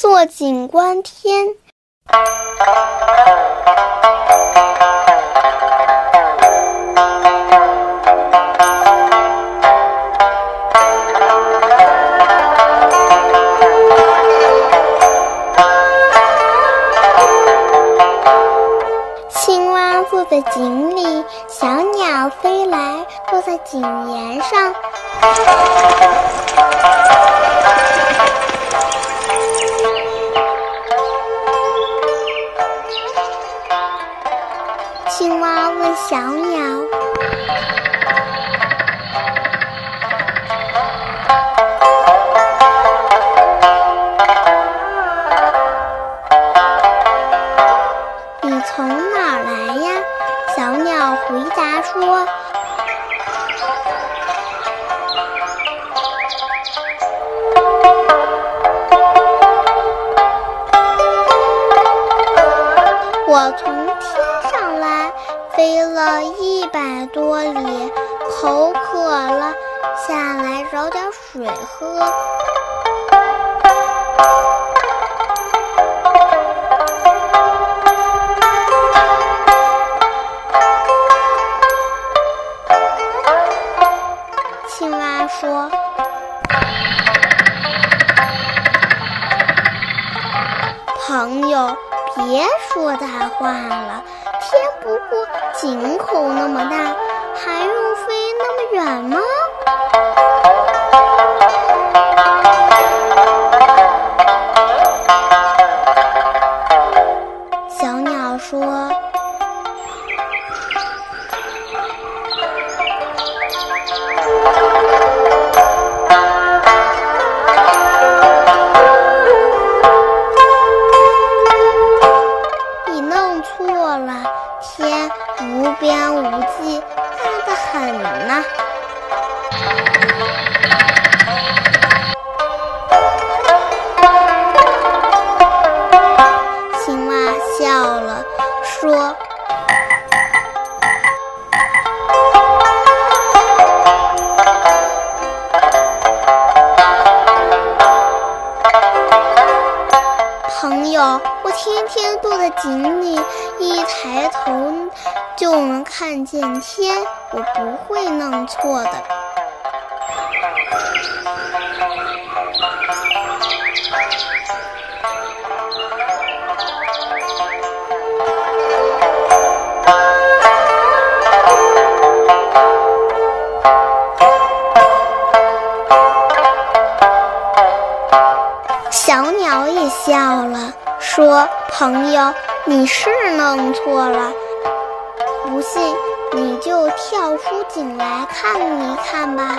坐井观天。青蛙坐在井里，小鸟飞来，落在井沿上。青蛙问小鸟：“你从哪儿来呀？”小鸟回答说。飞了一百多里，口渴了，下来找点水喝。青蛙说。朋友，别说大话了。天不过井口那么大，还用飞那么远？无边无际，大得很呐。青蛙笑了，说。朋友，天天坐在井里，一抬头就能看见天，我不会弄错的。小鸟也笑了，说：“朋友，你是弄错了，不信你就跳出井来看一看吧。”